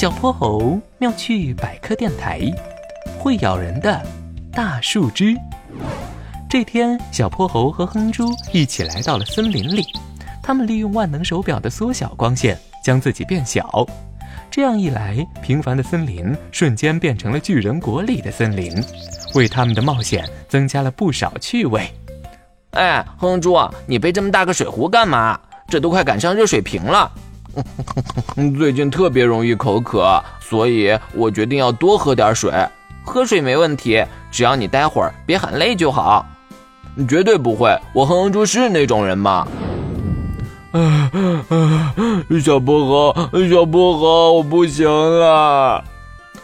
小泼猴妙趣百科电台，会咬人的大树枝。这天，小泼猴和哼猪一起来到了森林里，他们利用万能手表的缩小光线，将自己变小。这样一来，平凡的森林瞬间变成了巨人国里的森林，为他们的冒险增加了不少趣味。哎，哼猪，你背这么大个水壶干嘛？这都快赶上热水瓶了。最近特别容易口渴，所以我决定要多喝点水。喝水没问题，只要你待会儿别喊累就好。绝对不会，我哼哼猪是那种人吗？小薄荷，小薄荷，我不行了。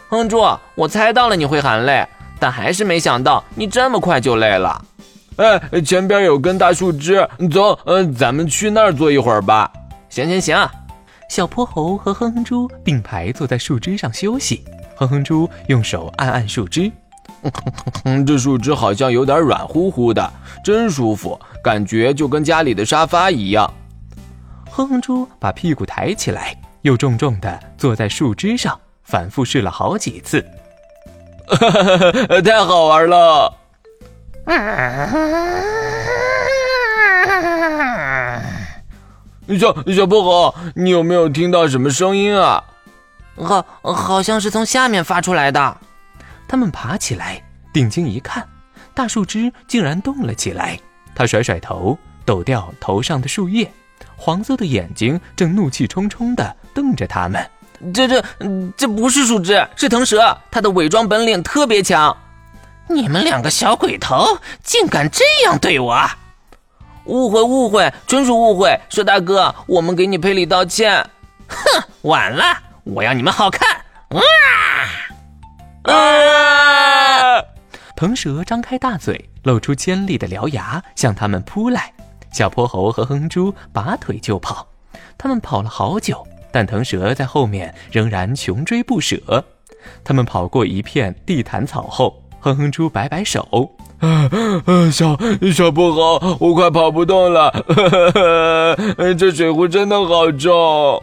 哼猪，我猜到了你会喊累，但还是没想到你这么快就累了。哎，前边有根大树枝，走，嗯，咱们去那儿坐一会儿吧。行行行。小泼猴和哼哼猪并排坐在树枝上休息，哼哼猪用手按按树枝，这树枝好像有点软乎乎的，真舒服，感觉就跟家里的沙发一样。哼哼猪把屁股抬起来，又重重的坐在树枝上，反复试了好几次，太好玩了！小小薄荷，你有没有听到什么声音啊？好，好像是从下面发出来的。他们爬起来，定睛一看，大树枝竟然动了起来。他甩甩头，抖掉头上的树叶，黄色的眼睛正怒气冲冲地瞪着他们。这这这不是树枝，是藤蛇，它的伪装本领特别强。你们两个小鬼头，竟敢这样对我！误会，误会，纯属误会。蛇大哥，我们给你赔礼道歉。哼，晚了，我要你们好看！啊！啊！腾蛇张开大嘴，露出尖利的獠牙，向他们扑来。小泼猴和哼猪拔腿就跑，他们跑了好久，但腾蛇在后面仍然穷追不舍。他们跑过一片地毯草后，哼哼猪摆摆手。啊啊！小小泼猴，我快跑不动了。这水壶真的好重。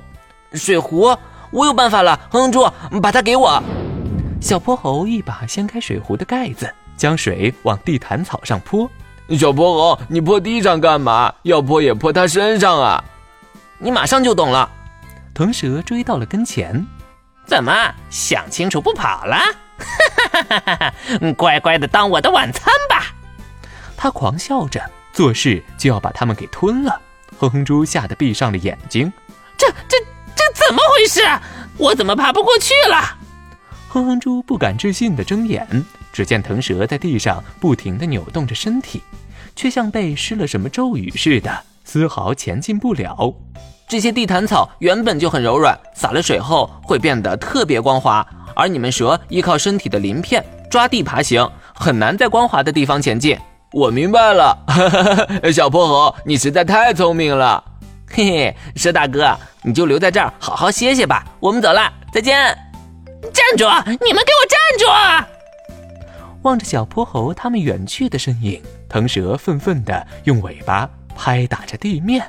水壶，我有办法了。哼住，把它给我。小泼猴一把掀开水壶的盖子，将水往地毯草上泼。小泼猴，你泼地上干嘛？要泼也泼他身上啊！你马上就懂了。腾蛇追到了跟前，怎么想清楚不跑了？哈哈哈哈乖乖的当我的晚餐吧！他狂笑着，做事就要把它们给吞了。哼哼猪吓得闭上了眼睛。这这这怎么回事？我怎么爬不过去了？哼哼猪不敢置信的睁眼，只见腾蛇在地上不停的扭动着身体，却像被施了什么咒语似的，丝毫前进不了。这些地毯草原本就很柔软，洒了水后会变得特别光滑。而你们蛇依靠身体的鳞片抓地爬行，很难在光滑的地方前进。我明白了，小泼猴，你实在太聪明了。嘿嘿，蛇大哥，你就留在这儿好好歇歇吧。我们走了，再见。站住！你们给我站住！望着小泼猴他们远去的身影，腾蛇愤愤地用尾巴拍打着地面。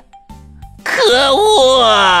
可恶！啊